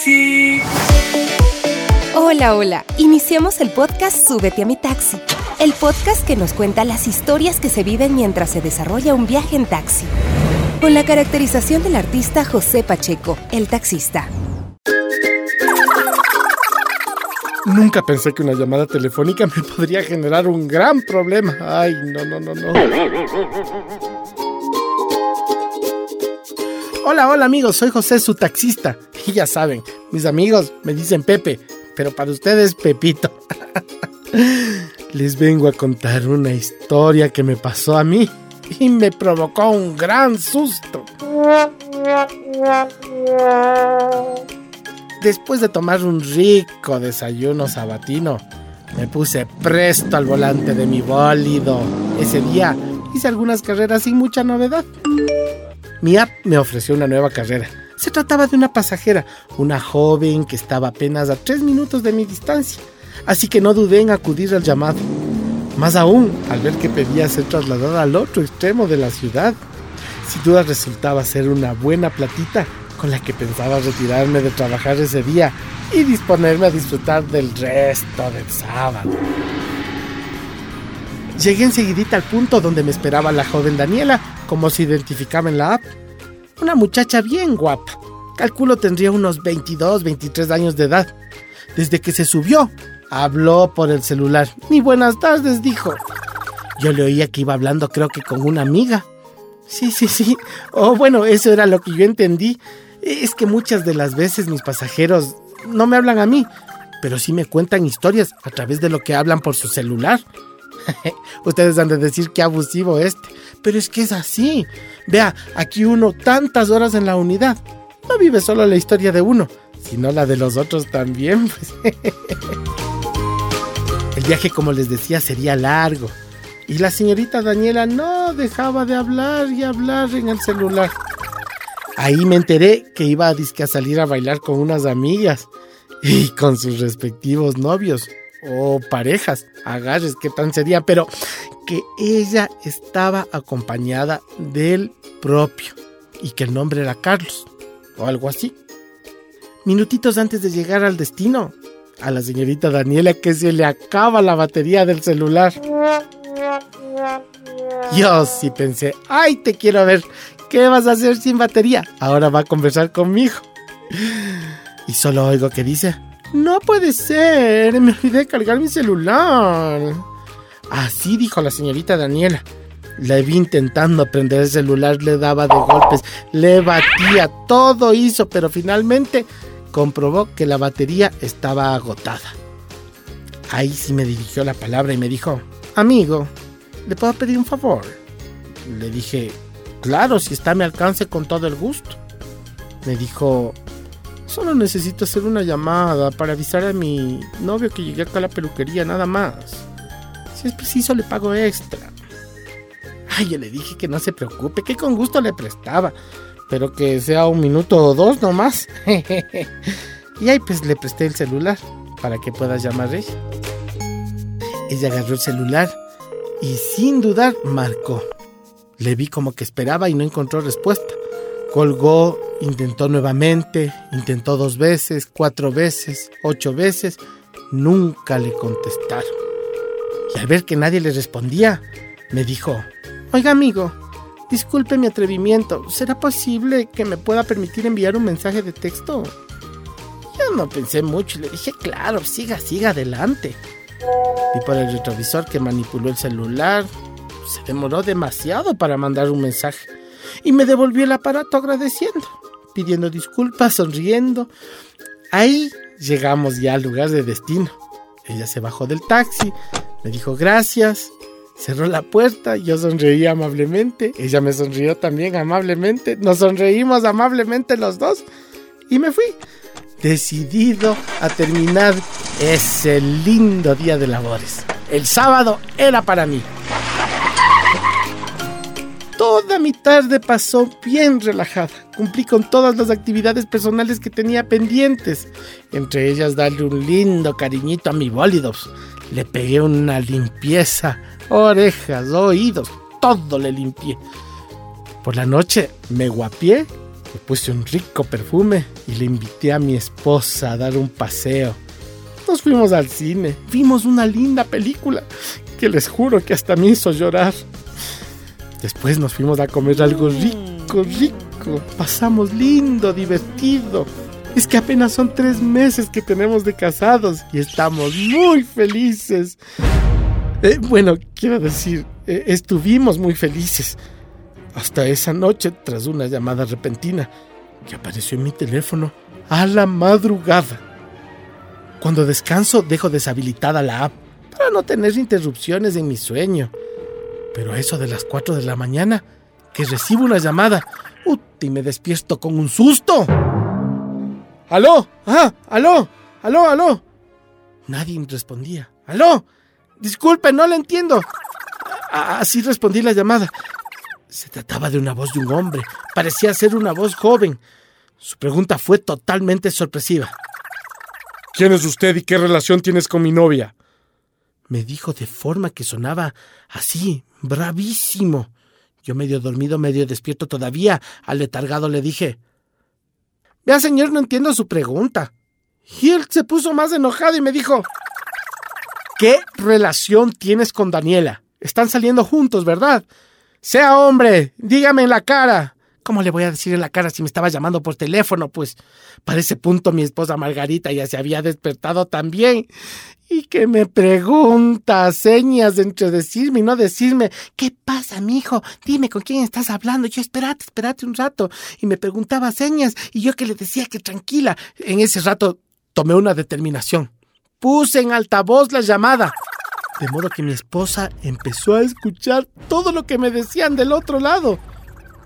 taxi. Hola, hola. Iniciamos el podcast Súbete a mi taxi. El podcast que nos cuenta las historias que se viven mientras se desarrolla un viaje en taxi. Con la caracterización del artista José Pacheco, el taxista. Nunca pensé que una llamada telefónica me podría generar un gran problema. Ay, no, no, no, no. Hola, hola amigos, soy José, su taxista. Y ya saben, mis amigos me dicen Pepe, pero para ustedes Pepito. Les vengo a contar una historia que me pasó a mí y me provocó un gran susto. Después de tomar un rico desayuno sabatino, me puse presto al volante de mi bólido. Ese día hice algunas carreras sin mucha novedad. Mi app me ofreció una nueva carrera. Se trataba de una pasajera, una joven que estaba apenas a tres minutos de mi distancia, así que no dudé en acudir al llamado. Más aún, al ver que pedía ser trasladada al otro extremo de la ciudad. Sin duda resultaba ser una buena platita con la que pensaba retirarme de trabajar ese día y disponerme a disfrutar del resto del sábado. Llegué enseguidita al punto donde me esperaba la joven Daniela, como se identificaba en la app. Una muchacha bien guapa. Calculo tendría unos 22, 23 años de edad. Desde que se subió, habló por el celular. Ni buenas tardes, dijo. Yo le oía que iba hablando creo que con una amiga. Sí, sí, sí. Oh, bueno, eso era lo que yo entendí. Es que muchas de las veces mis pasajeros no me hablan a mí, pero sí me cuentan historias a través de lo que hablan por su celular. Ustedes han de decir que abusivo este, pero es que es así. Vea, aquí uno tantas horas en la unidad. No vive solo la historia de uno, sino la de los otros también. Pues. El viaje, como les decía, sería largo. Y la señorita Daniela no dejaba de hablar y hablar en el celular. Ahí me enteré que iba a, a salir a bailar con unas amigas y con sus respectivos novios o parejas, agarres, qué tan sería, pero que ella estaba acompañada del propio y que el nombre era Carlos o algo así. Minutitos antes de llegar al destino, a la señorita Daniela que se le acaba la batería del celular. Yo sí pensé, ay, te quiero ver, ¿qué vas a hacer sin batería? Ahora va a conversar conmigo. Y solo oigo que dice, no puede ser, me olvidé de cargar mi celular. Así dijo la señorita Daniela. La vi intentando aprender el celular, le daba de golpes, le batía, todo hizo, pero finalmente comprobó que la batería estaba agotada. Ahí sí me dirigió la palabra y me dijo, amigo, ¿le puedo pedir un favor? Le dije, claro, si está a mi alcance con todo el gusto. Me dijo, solo necesito hacer una llamada para avisar a mi novio que llegué acá a la peluquería, nada más. Si es preciso, le pago extra. Ay, yo le dije que no se preocupe, que con gusto le prestaba, pero que sea un minuto o dos nomás. y ahí pues le presté el celular para que pueda llamar ella. Ella agarró el celular y sin dudar marcó. Le vi como que esperaba y no encontró respuesta. Colgó, intentó nuevamente, intentó dos veces, cuatro veces, ocho veces. Nunca le contestaron. Y al ver que nadie le respondía, me dijo, Oiga amigo, disculpe mi atrevimiento, ¿será posible que me pueda permitir enviar un mensaje de texto? Yo no pensé mucho y le dije, claro, siga, siga adelante. Vi por el retrovisor que manipuló el celular. Se demoró demasiado para mandar un mensaje. Y me devolvió el aparato agradeciendo, pidiendo disculpas, sonriendo. Ahí llegamos ya al lugar de destino. Ella se bajó del taxi, me dijo gracias, cerró la puerta, yo sonreí amablemente, ella me sonrió también amablemente, nos sonreímos amablemente los dos y me fui, decidido a terminar ese lindo día de labores. El sábado era para mí. Toda mi tarde pasó bien relajada. Cumplí con todas las actividades personales que tenía pendientes. Entre ellas darle un lindo cariñito a mi bólidos. Le pegué una limpieza. Orejas, oídos, todo le limpié. Por la noche me guapié Me puse un rico perfume y le invité a mi esposa a dar un paseo. Nos fuimos al cine, vimos una linda película que les juro que hasta me hizo llorar. Después nos fuimos a comer algo rico, rico. Pasamos lindo, divertido. Es que apenas son tres meses que tenemos de casados y estamos muy felices. Eh, bueno, quiero decir, eh, estuvimos muy felices. Hasta esa noche, tras una llamada repentina que apareció en mi teléfono a la madrugada. Cuando descanso, dejo deshabilitada la app para no tener interrupciones en mi sueño. Pero eso de las 4 de la mañana, que recibo una llamada, y me despierto con un susto. ¡Aló! ¡Ah! ¡Aló! ¡Aló! ¡Aló! Nadie respondía. ¡Aló! Disculpe, no le entiendo. Así respondí la llamada. Se trataba de una voz de un hombre. Parecía ser una voz joven. Su pregunta fue totalmente sorpresiva. ¿Quién es usted y qué relación tienes con mi novia? Me dijo de forma que sonaba así, bravísimo. Yo medio dormido, medio despierto todavía, aletargado le dije, Vea, señor, no entiendo su pregunta. Y se puso más enojado y me dijo, ¿qué relación tienes con Daniela? Están saliendo juntos, ¿verdad? Sea hombre, dígame en la cara. ¿Cómo le voy a decir en la cara si me estaba llamando por teléfono? Pues para ese punto mi esposa Margarita ya se había despertado también. Y que me pregunta, señas entre decirme y no decirme, ¿qué pasa, mi hijo? Dime con quién estás hablando. Yo, espérate, espérate un rato. Y me preguntaba señas, y yo que le decía que tranquila. En ese rato tomé una determinación. Puse en altavoz la llamada. De modo que mi esposa empezó a escuchar todo lo que me decían del otro lado.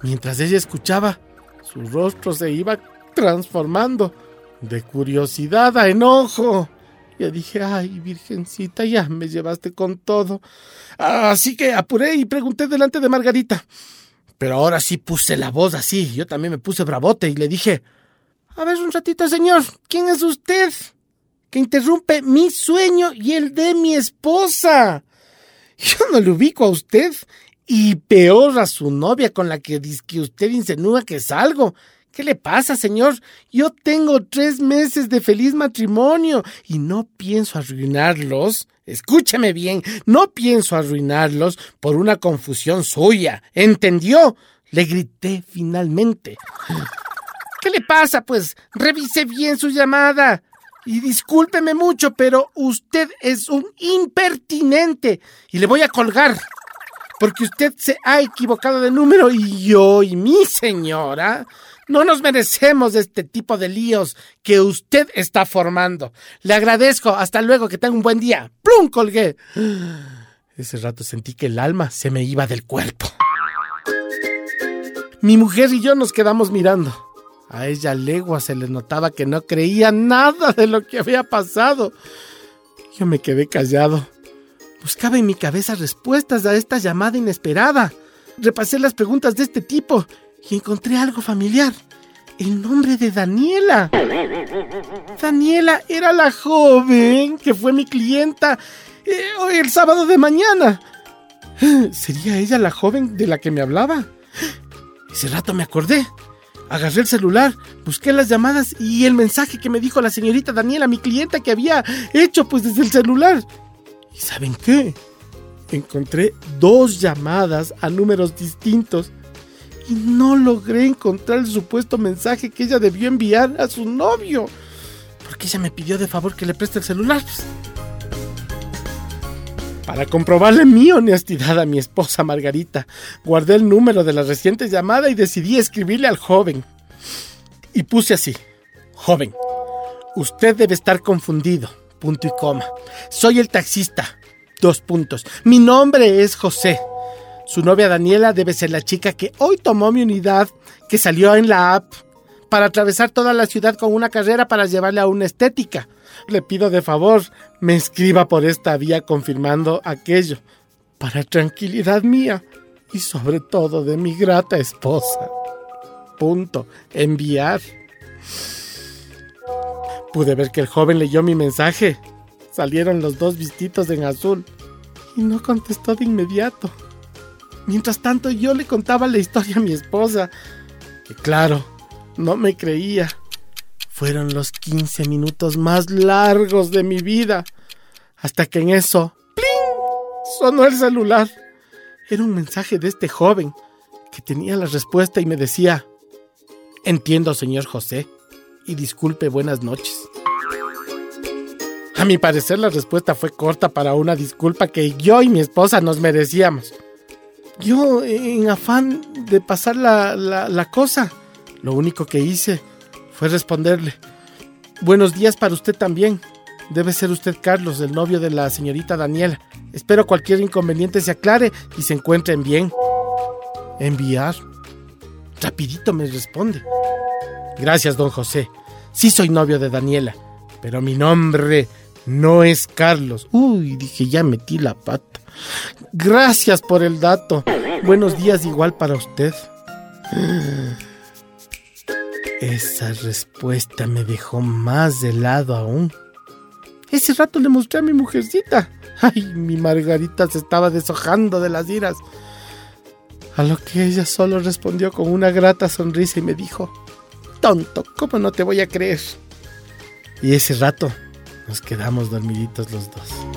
Mientras ella escuchaba, su rostro se iba transformando de curiosidad a enojo. Ya dije, ay, virgencita, ya me llevaste con todo. Así que apuré y pregunté delante de Margarita. Pero ahora sí puse la voz así. Yo también me puse bravote y le dije, a ver un ratito, señor, ¿quién es usted? Que interrumpe mi sueño y el de mi esposa. Yo no le ubico a usted y peor a su novia con la que, que usted insinúa que es algo. ¿Qué le pasa, señor? Yo tengo tres meses de feliz matrimonio y no pienso arruinarlos. Escúcheme bien, no pienso arruinarlos por una confusión suya. ¿Entendió? Le grité finalmente. ¿Qué le pasa? Pues revise bien su llamada. Y discúlpeme mucho, pero usted es un impertinente. Y le voy a colgar porque usted se ha equivocado de número y yo y mi señora no nos merecemos este tipo de líos que usted está formando. Le agradezco. Hasta luego. Que tenga un buen día. ¡Plum! Colgué. Ese rato sentí que el alma se me iba del cuerpo. Mi mujer y yo nos quedamos mirando. A ella legua se le notaba que no creía nada de lo que había pasado. Yo me quedé callado. Buscaba en mi cabeza respuestas a esta llamada inesperada. Repasé las preguntas de este tipo y encontré algo familiar. El nombre de Daniela. Daniela era la joven que fue mi clienta eh, el sábado de mañana. ¿Sería ella la joven de la que me hablaba? Ese rato me acordé. Agarré el celular, busqué las llamadas y el mensaje que me dijo la señorita Daniela, mi clienta, que había hecho pues desde el celular. ¿Y saben qué? Encontré dos llamadas a números distintos y no logré encontrar el supuesto mensaje que ella debió enviar a su novio. Porque ella me pidió de favor que le preste el celular. Para comprobarle mi honestidad a mi esposa Margarita, guardé el número de la reciente llamada y decidí escribirle al joven. Y puse así, joven, usted debe estar confundido punto y coma. Soy el taxista. Dos puntos. Mi nombre es José. Su novia Daniela debe ser la chica que hoy tomó mi unidad, que salió en la app para atravesar toda la ciudad con una carrera para llevarle a una estética. Le pido de favor, me escriba por esta vía confirmando aquello, para tranquilidad mía y sobre todo de mi grata esposa. Punto. Enviar. Pude ver que el joven leyó mi mensaje. Salieron los dos vistitos en azul y no contestó de inmediato. Mientras tanto yo le contaba la historia a mi esposa, que claro, No me creía. Fueron los 15 minutos más largos de mi vida. Hasta que en eso, ¡pling! sonó el celular. Era un mensaje de este joven que tenía la respuesta y me decía, entiendo señor José, y disculpe buenas noches. A mi parecer la respuesta fue corta para una disculpa que yo y mi esposa nos merecíamos. Yo, en afán de pasar la, la, cosa, lo único que hice fue responderle, buenos días para usted también. Debe ser usted Carlos, el novio de la señorita Daniela. Espero cualquier inconveniente se aclare y se encuentren bien. Enviar. Rapidito me responde. Gracias, don José. Sí soy novio de Daniela, pero mi nombre no es Carlos. Uy, dije, ya metí la pata. Gracias por el dato. Buenos días igual para usted. Esa respuesta me dejó más de lado aún. Ese rato le mostré a mi mujercita. Ay, mi Margarita se estaba deshojando de las iras. A lo que ella solo respondió con una grata sonrisa y me dijo, tonto, ¿cómo no te voy a creer? Y ese rato nos quedamos dormiditos los dos.